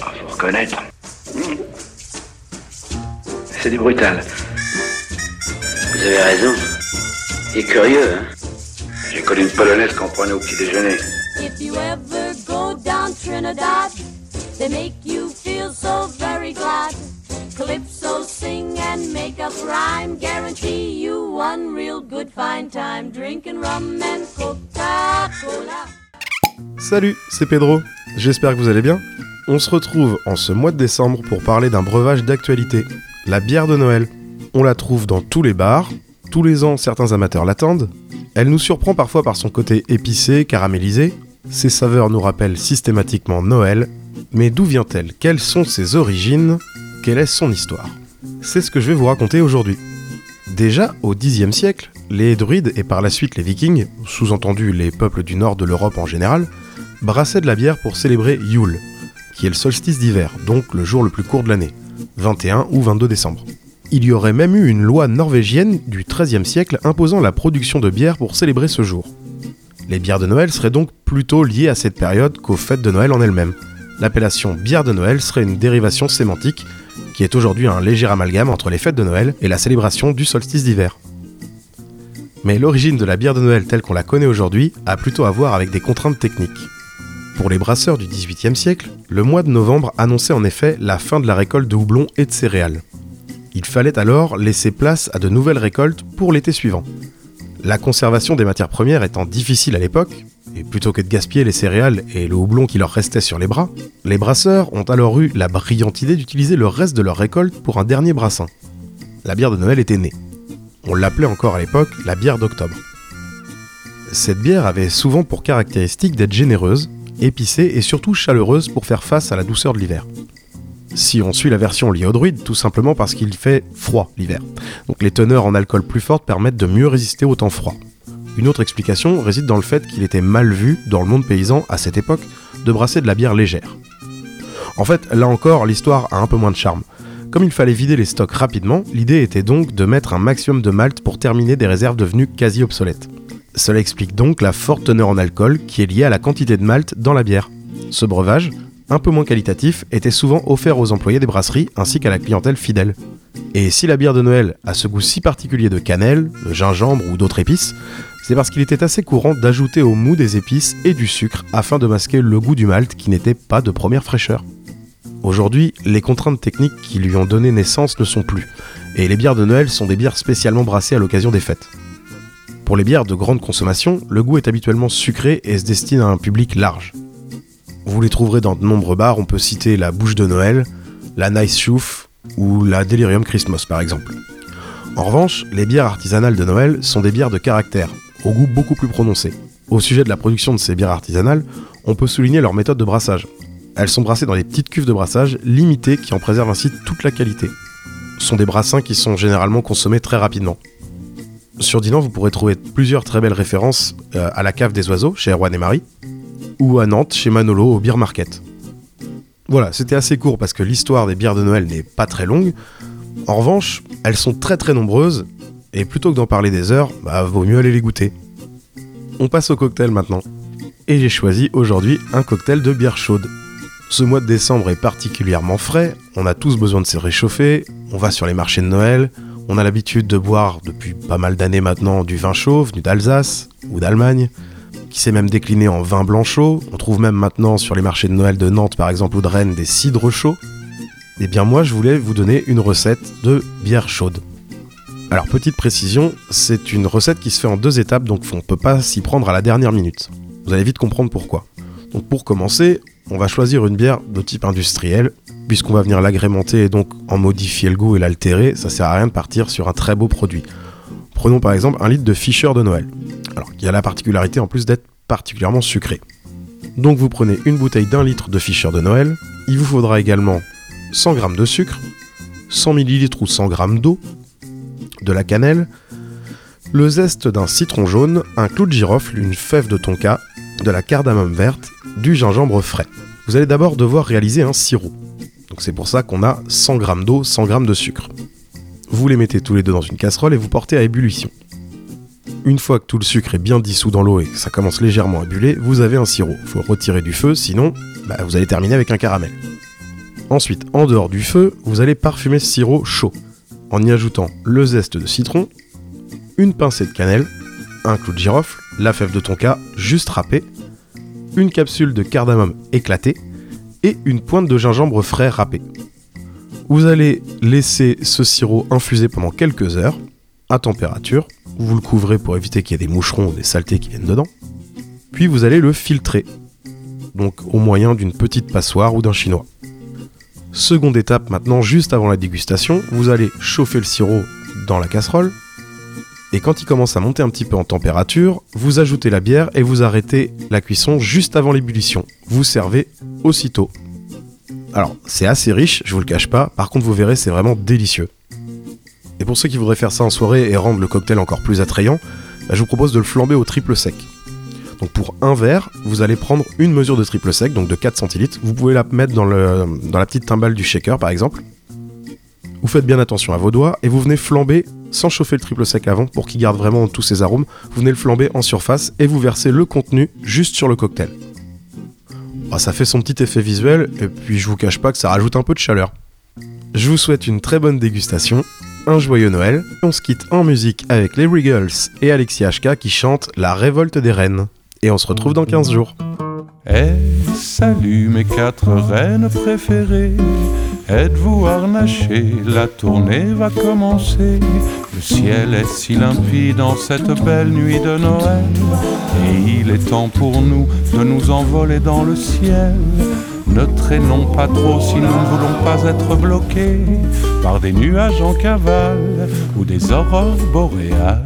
Ah, faut reconnaître. C'est du brutal. Vous avez raison. Il est curieux, hein J'ai connu une polonaise qu'on prenait au petit déjeuner. If you ever go down Trinidad, they make you feel so very glad. Calypso sing and make up rhyme, guarantee you one real good fine time drinking rum and Coca-Cola. Salut, c'est Pedro. J'espère que vous allez bien. On se retrouve en ce mois de décembre pour parler d'un breuvage d'actualité, la bière de Noël. On la trouve dans tous les bars. Tous les ans, certains amateurs l'attendent. Elle nous surprend parfois par son côté épicé, caramélisé. Ses saveurs nous rappellent systématiquement Noël. Mais d'où vient-elle? Quelles sont ses origines? Quelle est son histoire? C'est ce que je vais vous raconter aujourd'hui. Déjà, au Xe siècle, les druides et par la suite les vikings, sous-entendu les peuples du nord de l'Europe en général, brassaient de la bière pour célébrer Yule, qui est le solstice d'hiver, donc le jour le plus court de l'année, 21 ou 22 décembre. Il y aurait même eu une loi norvégienne du XIIIe siècle imposant la production de bière pour célébrer ce jour. Les bières de Noël seraient donc plutôt liées à cette période qu'aux fêtes de Noël en elles-mêmes. L'appellation bière de Noël serait une dérivation sémantique qui est aujourd'hui un léger amalgame entre les fêtes de Noël et la célébration du solstice d'hiver. Mais l'origine de la bière de Noël telle qu'on la connaît aujourd'hui a plutôt à voir avec des contraintes techniques. Pour les brasseurs du XVIIIe siècle, le mois de novembre annonçait en effet la fin de la récolte de houblon et de céréales. Il fallait alors laisser place à de nouvelles récoltes pour l'été suivant. La conservation des matières premières étant difficile à l'époque, et plutôt que de gaspiller les céréales et le houblon qui leur restait sur les bras, les brasseurs ont alors eu la brillante idée d'utiliser le reste de leur récolte pour un dernier brassin. La bière de Noël était née. On l'appelait encore à l'époque la bière d'octobre. Cette bière avait souvent pour caractéristique d'être généreuse, épicée et surtout chaleureuse pour faire face à la douceur de l'hiver. Si on suit la version liée au druide, tout simplement parce qu'il fait froid l'hiver. Donc les teneurs en alcool plus fortes permettent de mieux résister au temps froid. Une autre explication réside dans le fait qu'il était mal vu dans le monde paysan à cette époque de brasser de la bière légère. En fait, là encore, l'histoire a un peu moins de charme. Comme il fallait vider les stocks rapidement, l'idée était donc de mettre un maximum de malt pour terminer des réserves devenues quasi obsolètes. Cela explique donc la forte teneur en alcool qui est liée à la quantité de malt dans la bière. Ce breuvage, un peu moins qualitatif, était souvent offert aux employés des brasseries ainsi qu'à la clientèle fidèle. Et si la bière de Noël a ce goût si particulier de cannelle, de gingembre ou d'autres épices, c'est parce qu'il était assez courant d'ajouter au mou des épices et du sucre afin de masquer le goût du malt qui n'était pas de première fraîcheur. Aujourd'hui, les contraintes techniques qui lui ont donné naissance ne sont plus, et les bières de Noël sont des bières spécialement brassées à l'occasion des fêtes. Pour les bières de grande consommation, le goût est habituellement sucré et se destine à un public large. Vous les trouverez dans de nombreux bars, on peut citer la Bouche de Noël, la Nice Chouf ou la Delirium Christmas par exemple. En revanche, les bières artisanales de Noël sont des bières de caractère, au goût beaucoup plus prononcé. Au sujet de la production de ces bières artisanales, on peut souligner leur méthode de brassage. Elles sont brassées dans des petites cuves de brassage limitées qui en préservent ainsi toute la qualité. Ce sont des brassins qui sont généralement consommés très rapidement. Sur Dinan, vous pourrez trouver plusieurs très belles références euh, à la cave des oiseaux chez Erwan et Marie, ou à Nantes chez Manolo au Beer Market. Voilà, c'était assez court parce que l'histoire des bières de Noël n'est pas très longue. En revanche, elles sont très très nombreuses, et plutôt que d'en parler des heures, bah vaut mieux aller les goûter. On passe au cocktail maintenant. Et j'ai choisi aujourd'hui un cocktail de bière chaude. Ce mois de décembre est particulièrement frais, on a tous besoin de se réchauffer, on va sur les marchés de Noël, on a l'habitude de boire depuis pas mal d'années maintenant du vin chaud venu d'Alsace ou d'Allemagne, qui s'est même décliné en vin blanc chaud. On trouve même maintenant sur les marchés de Noël de Nantes par exemple ou de Rennes des cidres chauds. Eh bien moi je voulais vous donner une recette de bière chaude. Alors petite précision, c'est une recette qui se fait en deux étapes donc on ne peut pas s'y prendre à la dernière minute. Vous allez vite comprendre pourquoi. Donc pour commencer, on va choisir une bière de type industriel, puisqu'on va venir l'agrémenter et donc en modifier le goût et l'altérer, ça sert à rien de partir sur un très beau produit. Prenons par exemple un litre de Fischer de Noël, alors qui a la particularité en plus d'être particulièrement sucré. Donc vous prenez une bouteille d'un litre de Fischer de Noël, il vous faudra également 100 g de sucre, 100 ml ou 100 g d'eau, de la cannelle, le zeste d'un citron jaune, un clou de girofle, une fève de tonka, de la cardamome verte, du gingembre frais. Vous allez d'abord devoir réaliser un sirop. C'est pour ça qu'on a 100 g d'eau, 100 g de sucre. Vous les mettez tous les deux dans une casserole et vous portez à ébullition. Une fois que tout le sucre est bien dissous dans l'eau et que ça commence légèrement à buller, vous avez un sirop. Il faut retirer du feu, sinon bah, vous allez terminer avec un caramel. Ensuite, en dehors du feu, vous allez parfumer ce sirop chaud en y ajoutant le zeste de citron, une pincée de cannelle, un clou de girofle, la fève de tonka juste râpée, une capsule de cardamome éclatée et une pointe de gingembre frais râpé. Vous allez laisser ce sirop infuser pendant quelques heures à température. Vous le couvrez pour éviter qu'il y ait des moucherons ou des saletés qui viennent dedans. Puis vous allez le filtrer, donc au moyen d'une petite passoire ou d'un chinois. Seconde étape maintenant, juste avant la dégustation, vous allez chauffer le sirop dans la casserole. Et quand il commence à monter un petit peu en température, vous ajoutez la bière et vous arrêtez la cuisson juste avant l'ébullition. Vous servez aussitôt. Alors, c'est assez riche, je vous le cache pas, par contre vous verrez, c'est vraiment délicieux. Et pour ceux qui voudraient faire ça en soirée et rendre le cocktail encore plus attrayant, bah, je vous propose de le flamber au triple sec. Donc pour un verre, vous allez prendre une mesure de triple sec, donc de 4 centilitres. Vous pouvez la mettre dans, le, dans la petite timbale du shaker par exemple. Vous faites bien attention à vos doigts et vous venez flamber sans chauffer le triple sec avant pour qu'il garde vraiment tous ses arômes. Vous venez le flamber en surface et vous versez le contenu juste sur le cocktail. Ah, ça fait son petit effet visuel et puis je vous cache pas que ça rajoute un peu de chaleur. Je vous souhaite une très bonne dégustation, un joyeux Noël. On se quitte en musique avec les Regals et Alexis HK qui chantent La révolte des reines. Et on se retrouve dans 15 jours. Eh, salut mes quatre reines préférées. Êtes-vous harnachées? La tournée va commencer. Le ciel est si limpide en cette belle nuit de Noël. Et il est temps pour nous de nous envoler dans le ciel. Ne traînons pas trop si nous ne voulons pas être bloqués par des nuages en cavale ou des aurores boréales.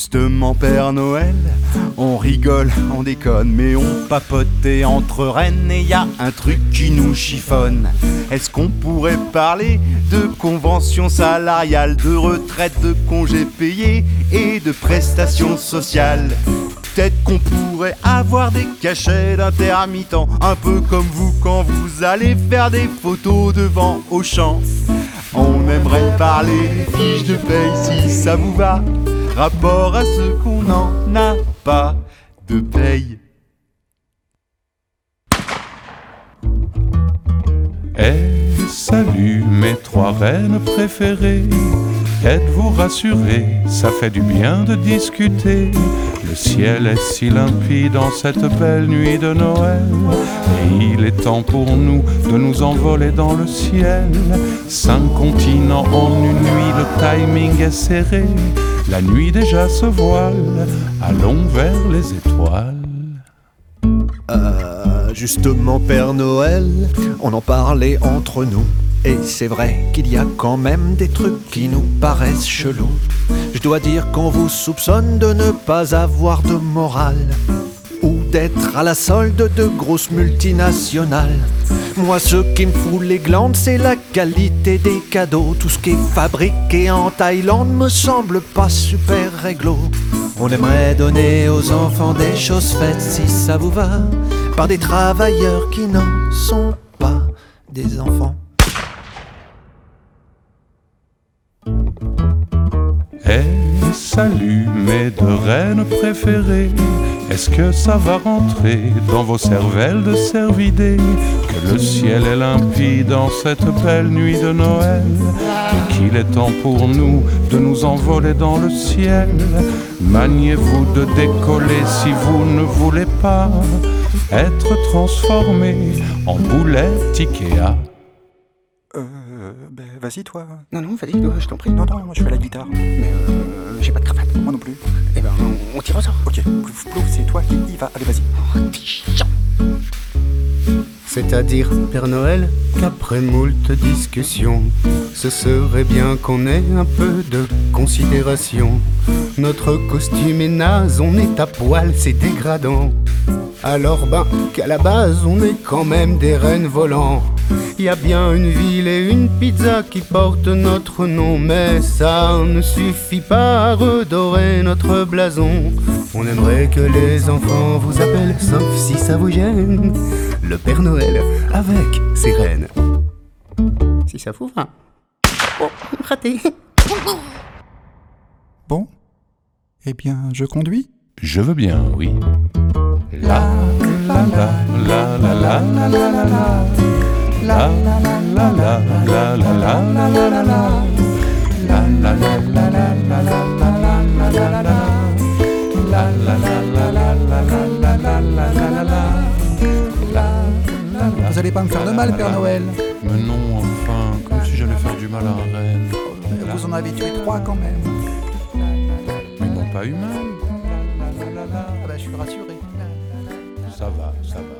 Justement, Père Noël, on rigole, on déconne, mais on papotait entre reines et y a un truc qui nous chiffonne. Est-ce qu'on pourrait parler de conventions salariales, de retraite, de congés payés et de prestations sociales? Peut-être qu'on pourrait avoir des cachets d'intermittents, un peu comme vous quand vous allez faire des photos devant Auchan. On aimerait parler des fiches de paye si ça vous va rapport à ce qu'on n'en a pas de paye. Eh, salut mes trois reines préférées. Êtes-vous rassurés Ça fait du bien de discuter. Le ciel est si limpide en cette belle nuit de Noël. Et il est temps pour nous de nous envoler dans le ciel. Cinq continents en une nuit, le timing est serré. La nuit déjà se voile, allons vers les étoiles. Euh, justement, Père Noël, on en parlait entre nous. Et c'est vrai qu'il y a quand même des trucs qui nous paraissent chelous. Je dois dire qu'on vous soupçonne de ne pas avoir de morale ou d'être à la solde de grosses multinationales. Moi, ce qui me fout les glandes, c'est la qualité des cadeaux. Tout ce qui est fabriqué en Thaïlande me semble pas super réglo. On aimerait donner aux enfants des choses faites, si ça vous va, par des travailleurs qui n'en sont pas des enfants. Eh, salut mes deux reines préférées? Est-ce que ça va rentrer dans vos cervelles de cervidés Que le ciel est limpide en cette belle nuit de Noël? Et qu'il est temps pour nous de nous envoler dans le ciel? Maniez-vous de décoller si vous ne voulez pas? Être transformé en boulette Ikea Euh, ben vas-y toi. Non, non, vas-y, je t'en prie. Non, non, moi je fais la guitare. Mais euh, j'ai pas de cravate. Moi non plus. Eh ben, on, on tire au sort. Ok, plouf plouf, c'est toi qui y va. Allez, vas-y. C'est-à-dire, Père Noël, qu'après moult discussions, ce serait bien qu'on ait un peu de considération. Notre costume est naze, on est à poil, c'est dégradant. Alors ben, qu'à la base, on est quand même des reines volants. Y a bien une ville et une pizza qui portent notre nom, mais ça ne suffit pas à redorer notre blason. On aimerait que les enfants vous appellent, sauf si ça vous gêne, le Père Noël avec ses reines. Si ça vous va. Oh, raté. Bon Eh bien, je conduis Je veux bien, oui. La la Vous allez pas me faire de mal, Père Noël Mais non, enfin, comme si j'allais faire du mal à un reine. Vous en avez tué trois quand même. Pas eu mal. Ah bah, je suis rassuré. Ça va, ça va.